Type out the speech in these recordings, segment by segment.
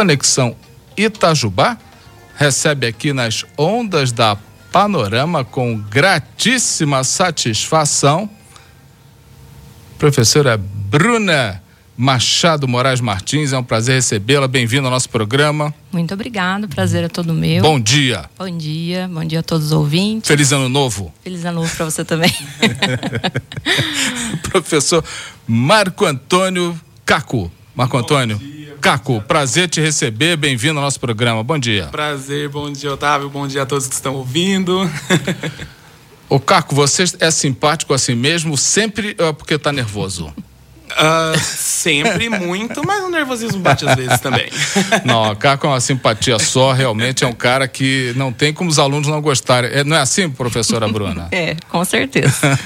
Conexão Itajubá recebe aqui nas ondas da Panorama com gratíssima satisfação professora Bruna Machado Moraes Martins. É um prazer recebê-la. Bem-vindo ao nosso programa. Muito obrigado, prazer é todo meu. Bom dia. Bom dia, bom dia a todos os ouvintes. Feliz ano novo. Feliz ano novo para você também. Professor Marco Antônio Caco. Marco Antônio. Caco, prazer te receber, bem-vindo ao nosso programa. Bom dia. Prazer, bom dia, Otávio, bom dia a todos que estão ouvindo. Ô Caco, você é simpático assim mesmo, sempre é porque está nervoso? Uh, sempre muito, mas o nervosismo bate às vezes também. Não, o Caco é uma simpatia só, realmente é um cara que não tem como os alunos não gostarem. É, não é assim, professora Bruna? É, com certeza.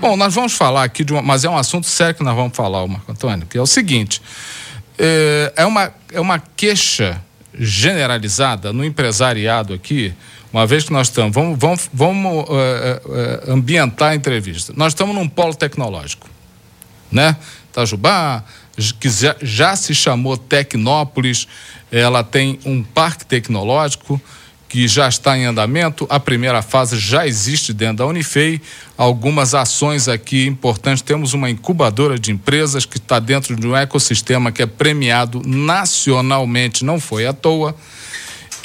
Bom, nós vamos falar aqui de uma. Mas é um assunto sério que nós vamos falar, Marco Antônio, que é o seguinte: é, é uma, é uma queixa generalizada no empresariado aqui, uma vez que nós estamos. Vamos, vamos, vamos uh, uh, ambientar a entrevista. Nós estamos num polo tecnológico né? Itajubá, que já, já se chamou Tecnópolis, ela tem um parque tecnológico que já está em andamento. A primeira fase já existe dentro da Unifei. Algumas ações aqui importantes. Temos uma incubadora de empresas que está dentro de um ecossistema que é premiado nacionalmente, não foi à toa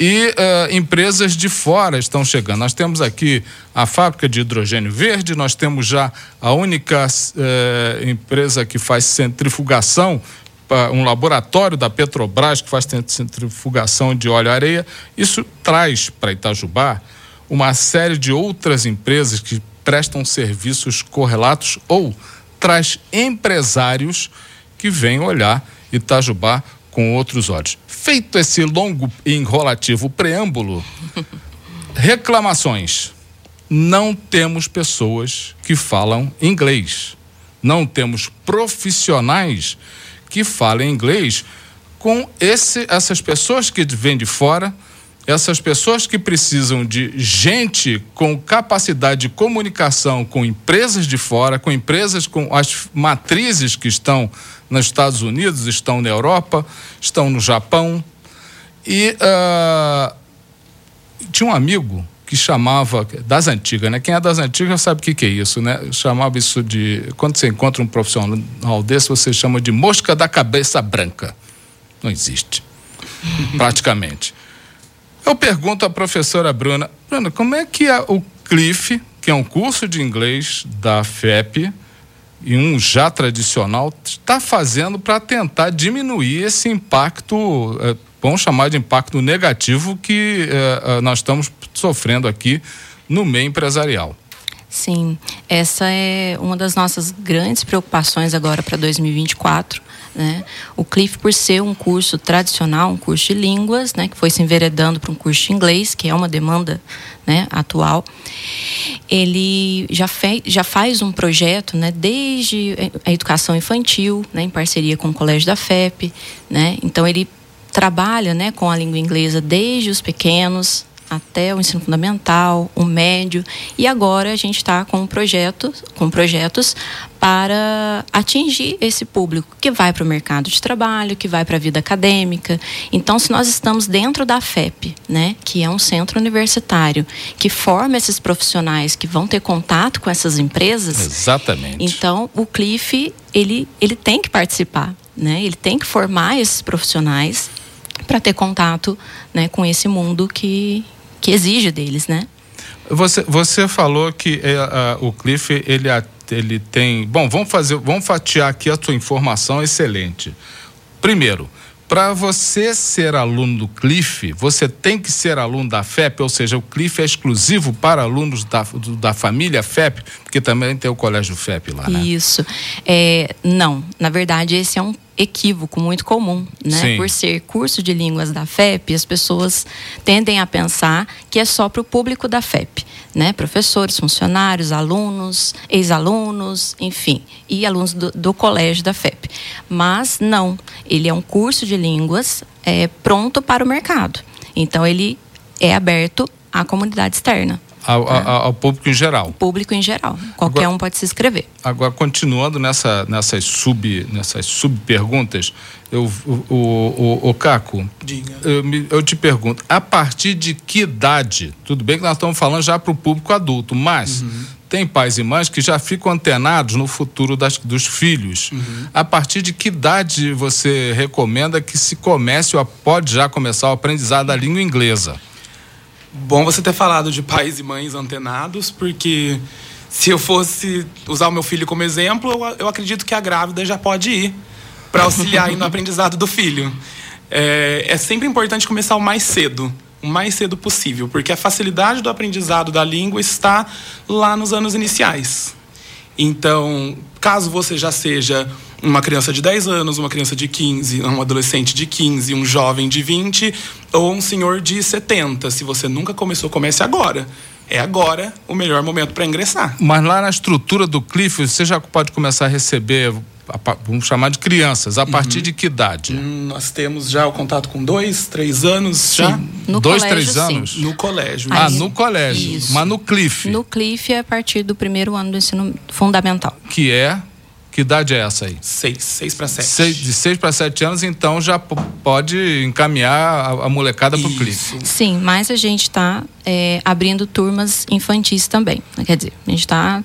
e uh, empresas de fora estão chegando. Nós temos aqui a fábrica de hidrogênio verde, nós temos já a única uh, empresa que faz centrifugação, um laboratório da Petrobras que faz centrifugação de óleo-areia. Isso traz para Itajubá uma série de outras empresas que prestam serviços correlatos ou traz empresários que vêm olhar Itajubá com outros olhos. Feito esse longo e enrolativo preâmbulo, reclamações. Não temos pessoas que falam inglês. Não temos profissionais que falem inglês com esse, essas pessoas que vêm de fora essas pessoas que precisam de gente com capacidade de comunicação com empresas de fora, com empresas com as matrizes que estão nos Estados Unidos, estão na Europa, estão no Japão. E uh, tinha um amigo que chamava, das antigas, né? Quem é das antigas sabe o que, que é isso, né? Chamava isso de. Quando você encontra um profissional desse, você chama de mosca da cabeça branca. Não existe. Praticamente. Eu pergunto à professora Bruna, Bruna, como é que é o CLIF, que é um curso de inglês da FEP, e um já tradicional, está fazendo para tentar diminuir esse impacto, é, vamos chamar de impacto negativo que é, nós estamos sofrendo aqui no meio empresarial? Sim, essa é uma das nossas grandes preocupações agora para 2024 né? O CLIF, por ser um curso tradicional, um curso de línguas, né, que foi se enveredando para um curso de inglês, que é uma demanda né, atual, ele já, já faz um projeto né, desde a educação infantil, né, em parceria com o Colégio da FEP. Né? Então, ele trabalha né, com a língua inglesa desde os pequenos, até o ensino fundamental, o médio, e agora a gente está com projeto, com projetos para atingir esse público que vai para o mercado de trabalho, que vai para a vida acadêmica. Então, se nós estamos dentro da FEP, né, que é um centro universitário que forma esses profissionais que vão ter contato com essas empresas, exatamente. Então, o CLIF ele ele tem que participar, né? Ele tem que formar esses profissionais para ter contato, né, com esse mundo que que exige deles, né? Você, você falou que a, o Cliff ele, ele tem. Bom, vamos fazer, vamos fatiar aqui a tua informação excelente. Primeiro, para você ser aluno do CLIF, você tem que ser aluno da FEP, ou seja, o CLIF é exclusivo para alunos da, da família FEP, porque também tem o colégio FEP lá, né? Isso. É, não, na verdade, esse é um equívoco muito comum, né? Sim. Por ser curso de línguas da FEP, as pessoas tendem a pensar que é só para o público da FEP, né? Professores, funcionários, alunos, ex-alunos, enfim, e alunos do, do, colégio da FEP. Mas não, ele é um curso de línguas é, pronto para o mercado. Então ele é aberto à comunidade externa. Ao, é. ao, público em geral. Público em geral. Qualquer agora, um pode se inscrever. Agora, continuando nessa, nessas, sub, nessas subperguntas, Eu, o, o, o, o Caco, Diga. eu, eu te pergunto, a partir de que idade? Tudo bem que nós estamos falando já para o público adulto, mas tem pais e mães que já ficam antenados no futuro das- dos filhos. A partir de que idade você recomenda que se comece ou pode já começar o aprendizado da língua inglesa? Bom você ter falado de pais e mães antenados, porque se eu fosse usar o meu filho como exemplo, eu, eu acredito que a grávida já pode ir para auxiliar no aprendizado do filho. É, é sempre importante começar o mais cedo, o mais cedo possível, porque a facilidade do aprendizado da língua está lá nos anos iniciais. Então, caso você já seja uma criança de 10 anos, uma criança de 15, um adolescente de 15, um jovem de 20 ou um senhor de 70, se você nunca começou, comece agora. É agora o melhor momento para ingressar. Mas lá na estrutura do Cliff, você já pode começar a receber, vamos chamar de crianças, a partir de que idade? Hum, Nós temos já o contato com dois, três anos já No Dois, colégio, três sim. anos? no colégio. Ah, no colégio. Isso. Mas no Cliff, No Cliff é a partir do primeiro ano do ensino fundamental. que é. Que idade é essa aí? Seis, seis para sete. Seis- de 6 para 7 anos, então já pode encaminhar a, a molecada para o. Isso. Sim, mas a gente está abrindo turmas infantis também. Quer dizer, a gente está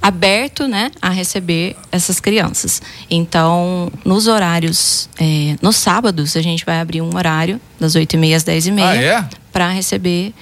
aberto né, a receber essas crianças. Então, nos horários, é, nos sábados, a gente vai abrir um horário, das 8h30 às 10h30, Ah, é? para receber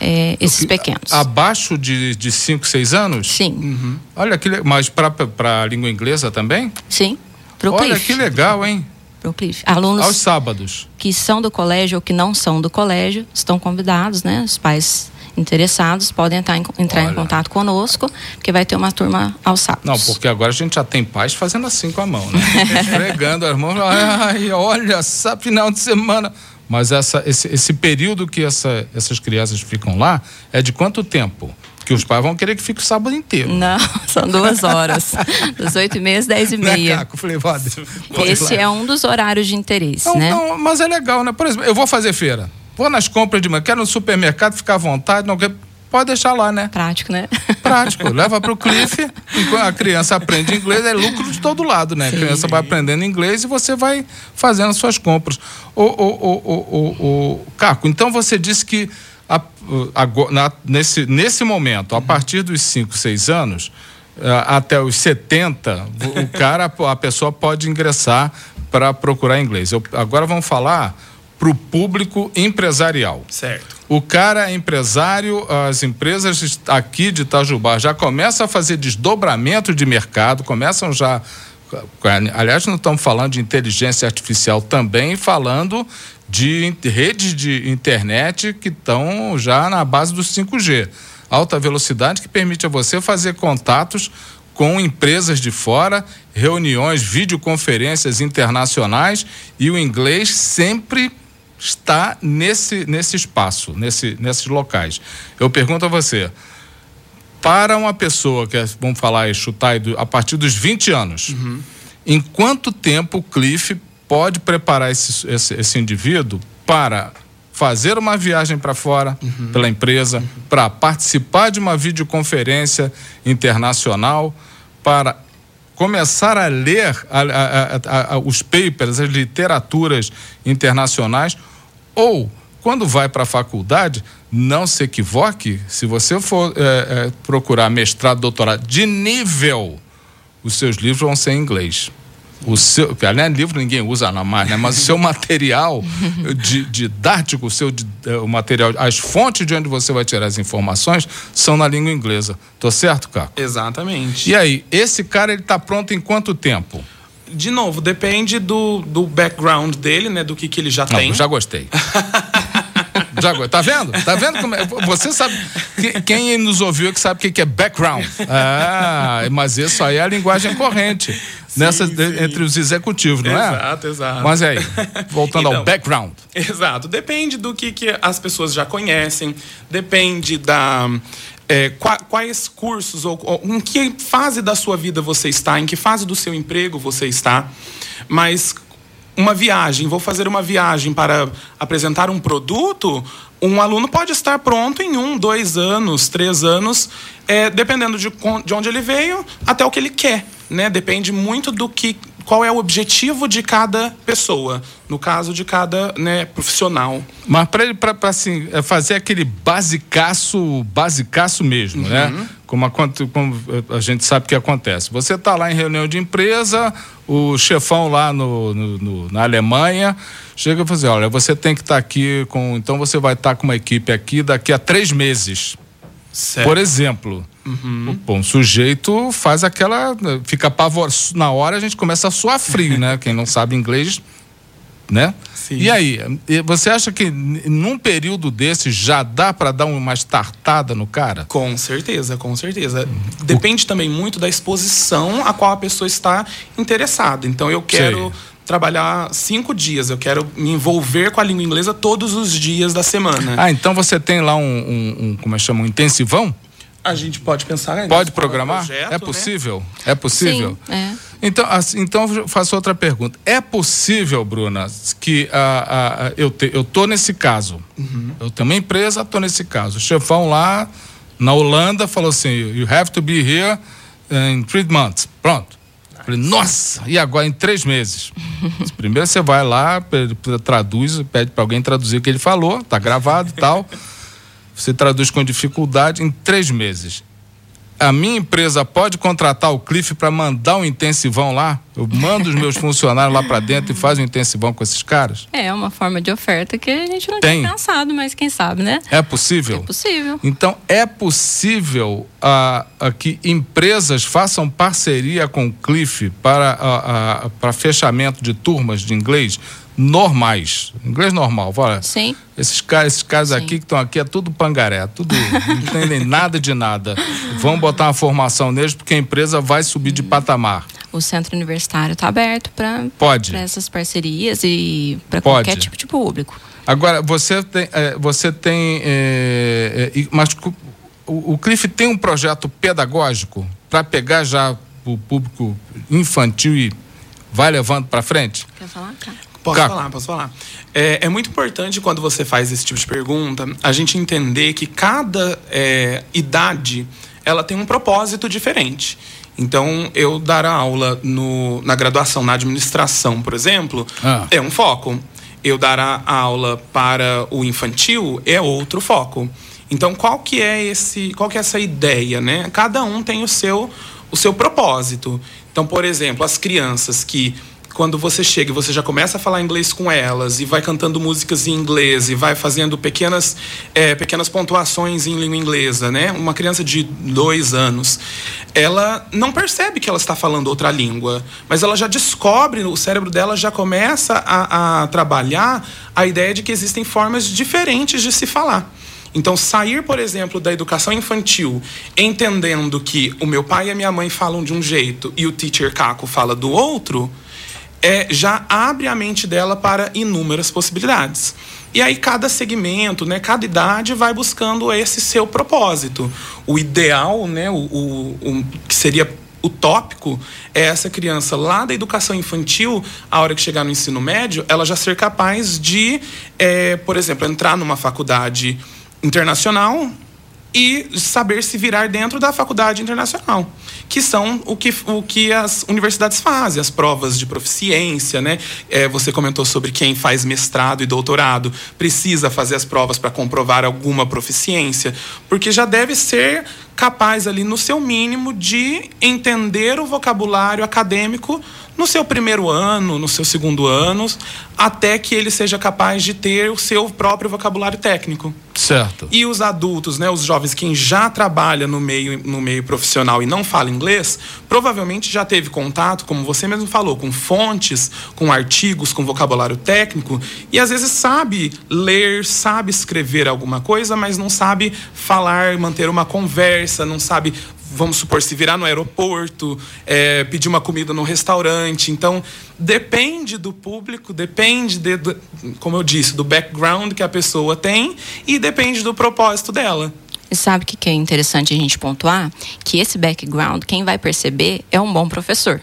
é, esses pequenos. Abaixo de 5, 6 anos? Sim, Olha que Mas para a língua inglesa também? sim. Para o Olha Cliff. que legal, hein? Pro Cliff. Alunos Aos sábados. que são do colégio ou que não são do colégio estão convidados, né? Os pais interessados podem entrar em, entrar em contato conosco, porque vai ter uma turma aos sábados. Não, porque agora a gente já tem pais fazendo assim com a mão, né? Esfregando as mãos. Ai, olha, essa final de semana. Mas essa, esse, esse período que essa, essas crianças ficam lá é de quanto tempo? Que os pais vão querer que fique o sábado inteiro. Não, são duas horas. das oito e meia às dez e meia. Caco? Falei, pode, pode Esse é um dos horários de interesse, Não, né? não, mas é legal, né? Por exemplo, eu vou fazer feira. Vou nas compras de manhã, quero no supermercado, ficar à vontade, não. Pode deixar lá, né? Prático, né? Prático. Leva para o Cliff, a criança aprende inglês, é lucro de todo lado, né? A criança vai aprendendo inglês e você vai fazendo as suas compras. O, o, o, o, o, o- Caco, então você disse que a- ago- na- nesse, nesse momento, a partir dos 5, 6 anos, eh, até os 70, o- o cara, a pessoa pode ingressar para procurar inglês. Eu- agora vamos falar para o público empresarial. Certo. O cara é empresário, as empresas aqui de Itajubá já começam a fazer desdobramento de mercado, começam já. Aliás, não estamos falando de inteligência artificial também, falando de redes de internet que estão já na base do 5G. Alta velocidade que permite a você fazer contatos com empresas de fora, reuniões, videoconferências internacionais e o inglês sempre está nesse, nesse espaço, nesse, nesses locais. Eu pergunto a você, para uma pessoa que, é, vamos falar aí, chutar a partir dos 20 anos, em quanto tempo o Cliff pode preparar esse, esse, esse indivíduo para fazer uma viagem para fora pela empresa, para participar de uma videoconferência internacional, para começar a ler a- a- a- os papers, as literaturas internacionais, ou quando vai para a faculdade, não se equivoque, se você for eh, eh, procurar mestrado, doutorado de nível, os seus livros vão ser em inglês. O seu, que, aliás, livro ninguém usa na mais, né? mas o seu material di- didático, o seu di- eh, o material, as fontes de onde você vai tirar as informações são na língua inglesa. Tô certo, Caco? Exatamente. E aí, esse cara ele tá pronto em quanto tempo? De novo, depende do, do background dele, né? Do que, que ele já Não, tem. já gostei. já. Tá vendo? Tá vendo como é? Você sabe. que- Quem nos ouviu é que sabe o que que é background. Ah, mas isso aí é a linguagem corrente nessa, sim. entre os executivos, não é? Exato, exato. Mas aí, voltando ao Então, background. Exato. Depende do que, que as pessoas já conhecem, depende da. é, qua- quais cursos ou, ou em que fase da sua vida você está, em que fase do seu emprego você está. Mas uma viagem, vou fazer uma viagem para apresentar um produto, um aluno pode estar pronto em um, dois anos, três anos, é, dependendo de, de onde ele veio até o que ele quer. Né? Depende muito do que qual é o objetivo de cada pessoa, no caso de cada né, profissional. Mas para assim, é fazer aquele basicaço, basicaço mesmo, né? uhum. né? Como a, como a gente sabe que acontece. Você está lá em reunião de empresa, o chefão lá no, no, no na Alemanha chega e fala assim, olha, você tem que estar tá aqui com. Então você vai estar tá com uma equipe aqui daqui a três meses. Certo. Por exemplo. Uhum. Bom, o sujeito faz aquela. Fica pavor. Na hora a gente começa a suar frio, né? Quem não sabe inglês, né? Sim. E aí, você acha que num período desse já dá para dar uma estartada no cara? Com certeza, com certeza. Depende o... também muito da exposição a qual a pessoa está interessada. Então eu quero. Sei trabalhar cinco dias. Eu quero me envolver com a língua inglesa todos os dias da semana. Ah, então você tem lá um, um, um como é que chama, um intensivão? A gente pode pensar Pode programar? Projeto, é possível? Né? É possível? Sim, é. Então, assim, então faço outra pergunta. É possível, Bruna, que a, a, eu, te, eu tô nesse caso. Uhum. Eu tenho uma empresa, tô nesse caso. O chefão lá na Holanda falou assim: you have to be here in three months. Pronto. Falei, nossa, e agora em três meses? Primeiro você vai lá, traduz, pede para alguém traduzir o que ele falou, tá gravado e tal. Você traduz com dificuldade em três meses. A minha empresa pode contratar o Cliff para mandar um intensivão lá? Eu mando os meus funcionários lá para dentro e faz um intensivão com esses caras? É uma forma de oferta que a gente não Tem. tinha pensado, mas quem sabe, né? É possível? É possível. Então, é possível uh, que empresas façam parceria com o Cliff para, para fechamento de turmas de inglês? Normais, inglês normal, fala. Sim. Esses caras, esses caras aqui que estão aqui é tudo pangaré, tudo não entendem nada de nada. Vamos botar uma formação neles porque a empresa vai subir de patamar. O centro universitário está aberto para essas parcerias e para qualquer tipo de público. Agora você tem, é, você tem, é, é, mas o, o Cliff tem um projeto pedagógico para pegar já o público infantil e vai levando para frente? Quer falar, cara? Posso Caco. falar, posso falar. É, é, muito importante quando você faz esse tipo de pergunta, a gente entender que cada é, idade ela tem um propósito diferente. Então, eu dar aula no, na graduação, na administração, por exemplo, ah. é um foco. Eu dar a aula para o infantil é outro foco. Então, qual que é esse, qual que é essa ideia, né? Cada um tem o seu, o seu propósito. Então, por exemplo, as crianças que quando você chega e você já começa a falar inglês com elas e vai cantando músicas em inglês e vai fazendo pequenas, é, pequenas pontuações em língua inglesa, né? Uma criança de dois anos, ela não percebe que ela está falando outra língua, mas ela já descobre, o cérebro dela já começa a, a trabalhar a ideia de que existem formas diferentes de se falar. Então, sair, por exemplo, da educação infantil, entendendo que o meu pai e a minha mãe falam de um jeito e o teacher Caco fala do outro, é, já abre a mente dela para inúmeras possibilidades. E aí cada segmento, né, cada idade vai buscando esse seu propósito. O ideal, né, o, o, o que seria utópico é essa criança lá da educação infantil, a hora que chegar no ensino médio, ela já ser capaz de, é, por exemplo, entrar numa faculdade internacional e saber se virar dentro da faculdade internacional que são o que, o que as universidades fazem, as provas de proficiência, né? É, você comentou sobre quem faz mestrado e doutorado precisa fazer as provas para comprovar alguma proficiência, porque já deve ser capaz ali no seu mínimo de entender o vocabulário acadêmico no seu primeiro ano, no seu segundo ano, até que ele seja capaz de ter o seu próprio vocabulário técnico. Certo. E os adultos, né, os jovens, quem já trabalha no meio, no meio profissional e não fala inglês, provavelmente já teve contato, como você mesmo falou, com fontes, com artigos, com vocabulário técnico, e às vezes sabe ler, sabe escrever alguma coisa, mas não sabe falar, manter uma conversa, não sabe vamos supor, se virar no aeroporto, é, pedir uma comida no restaurante. Então, depende do público, depende, de, do, como eu disse, do background que a pessoa tem e depende do propósito dela. E sabe o que é interessante a gente pontuar? Que esse background, quem vai perceber é um bom professor.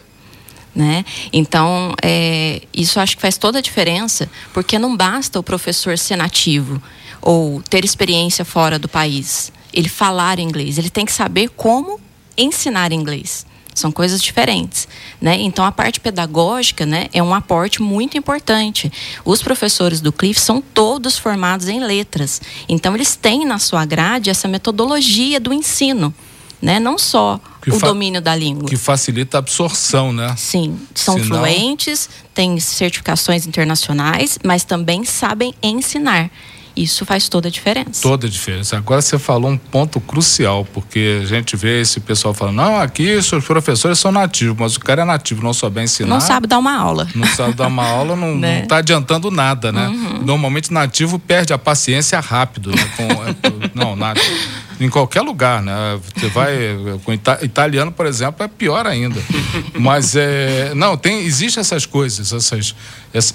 Né? Então, é, isso acho que faz toda a diferença, porque não basta o professor ser nativo ou ter experiência fora do país, ele falar inglês, ele tem que saber como ensinar inglês. São coisas diferentes, né? Então a parte pedagógica, né, é um aporte muito importante. Os professores do CLIF são todos formados em letras. Então eles têm na sua grade essa metodologia do ensino, né? Não só que o domínio da língua. Que facilita a absorção, né? Sim, são Senão... fluentes, têm certificações internacionais, mas também sabem ensinar. Isso faz toda a diferença. Toda a diferença. Agora você falou um ponto crucial, porque a gente vê esse pessoal falando, não, aqui os professores são nativos, mas o cara é nativo, não souber ensinar. Não sabe dar uma aula. Não sabe dar uma aula, não, né? não tá adiantando nada, né? Uhum. Normalmente nativo perde a paciência rápido. Né? Com, é, não, nativo em qualquer lugar, né? Você vai com ita italiano, por exemplo, é pior ainda. Mas é, não, tem, existe essas coisas, essas,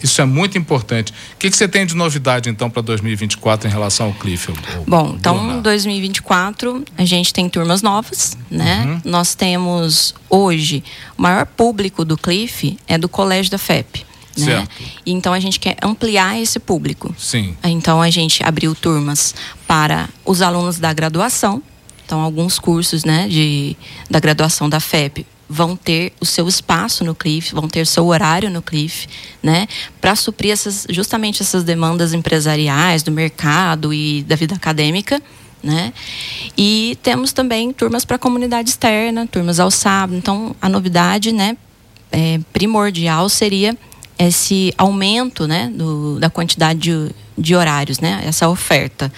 isso é muito importante. O que, que você tem de novidade então para 2024 em relação ao Cliff? Bom, então 2024 a gente tem turmas novas, né? Uhum. Nós temos hoje o maior público do Cliff é do Colégio da FEP. Né? Então a gente quer ampliar esse público. Sim. Então a gente abriu turmas para os alunos da graduação. Então alguns cursos, né, de da graduação da FEP vão ter o seu espaço no CLIF, vão ter seu horário no CLIF, né, para suprir essas, justamente essas demandas empresariais do mercado e da vida acadêmica. Né? E temos também turmas para a comunidade externa, turmas ao sábado. Então, a novidade né, é, primordial seria esse aumento né, do, da quantidade de, de horários, né, essa oferta.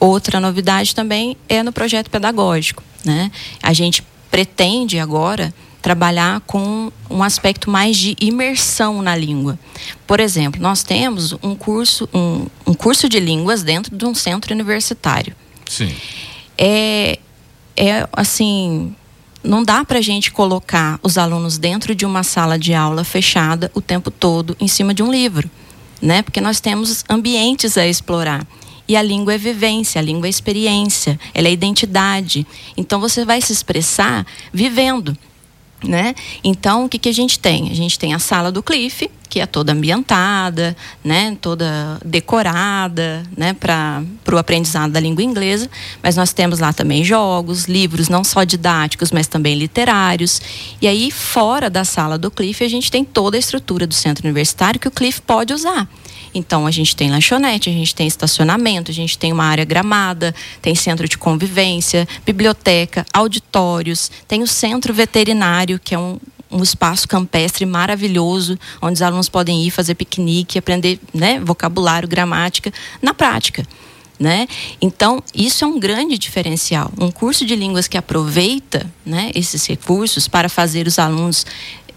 Outra novidade também é no projeto pedagógico. Né? A gente pretende agora trabalhar com um aspecto mais de imersão na língua. Por exemplo, nós temos um curso, um, um curso de línguas dentro de um centro universitário. Sim. É, é assim, não dá para a gente colocar os alunos dentro de uma sala de aula fechada o tempo todo em cima de um livro, né? Porque nós temos ambientes a explorar. E a língua é vivência, a língua é experiência, ela é identidade. Então você vai se expressar vivendo. Né? Então, o que, que a gente tem? A gente tem a sala do Cliff, que é toda ambientada, né? toda decorada né? para o aprendizado da língua inglesa, mas nós temos lá também jogos, livros não só didáticos, mas também literários. E aí, fora da sala do Cliff, a gente tem toda a estrutura do centro universitário que o Cliff pode usar. Então, a gente tem lanchonete, a gente tem estacionamento, a gente tem uma área gramada, tem centro de convivência, biblioteca, auditórios, tem o centro veterinário, que é um, um espaço campestre maravilhoso, onde os alunos podem ir fazer piquenique, aprender né, vocabulário, gramática, na prática. Né? Então, isso é um grande diferencial. Um curso de línguas que aproveita né, esses recursos para fazer os alunos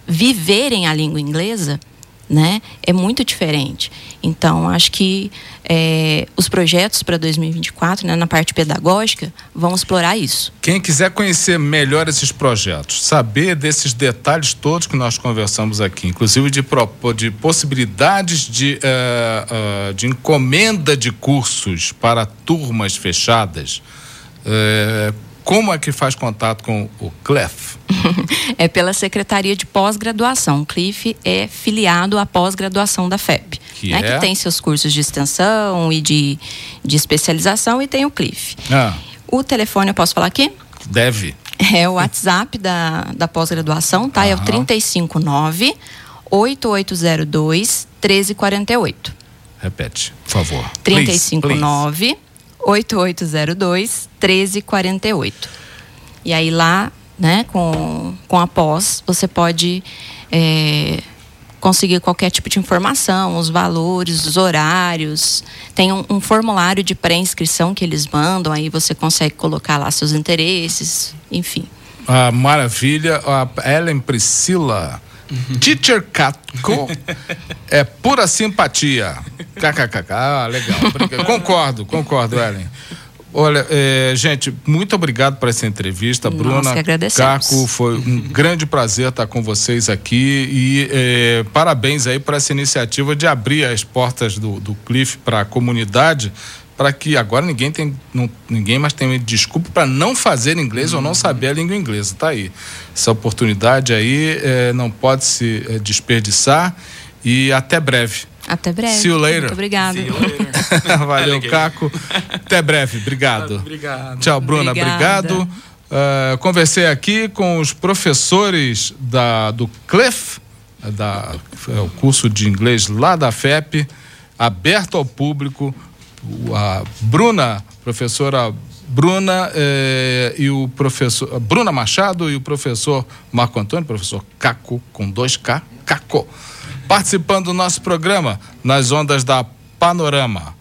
viverem a língua inglesa né? É muito diferente. Então, acho que é, os projetos para 2024, né, na parte pedagógica, vão explorar isso. Quem quiser conhecer melhor esses projetos, saber desses detalhes todos que nós conversamos aqui, inclusive de, de possibilidades de, uh, uh, de encomenda de cursos para turmas fechadas, uh, como é que faz contato com o CLEF? é pela Secretaria de Pós-Graduação. O CLIF é filiado à pós-graduação da FEP. Que, né? é? que tem seus cursos de extensão e de, de especialização e tem o CLIF. Ah. O telefone eu posso falar aqui? Deve. É o WhatsApp da, da pós-graduação, tá? Aham. É o 359 8802 1348. Repete, por favor. 359 please, please. 8802 1348. E aí lá, né, com, com a pós, você pode é, conseguir qualquer tipo de informação, os valores, os horários. Tem um, um formulário de pré-inscrição que eles mandam, aí você consegue colocar lá seus interesses, enfim. Ah, maravilha. A Ellen Priscila. Uhum. Teacher Catco é pura simpatia. KKKK, ah, legal. concordo, concordo, Ellen. Olha, é, gente, muito obrigado por essa entrevista, Nós Bruna. Caco, foi um grande prazer estar com vocês aqui e é, parabéns aí por essa iniciativa de abrir as portas do, do Cliff para a comunidade, para que agora ninguém tem, não, ninguém mais tem desculpa para não fazer inglês ou não saber a língua inglesa. Tá aí, essa oportunidade aí é, não pode se é, desperdiçar e até breve. Até breve. See you later. Muito obrigada. Valeu, Caco. Até breve. Obrigado. Obrigado. Tchau, Bruna. Obrigada. Obrigado. Uh, conversei aqui com os professores da, do CLEF, da, é o curso de inglês lá da FEP, aberto ao público. A Bruna, professora Bruna eh, e o professor Bruna Machado e o professor Marco Antônio, professor Caco com dois K, Caco, participando do nosso programa nas ondas da Panorama.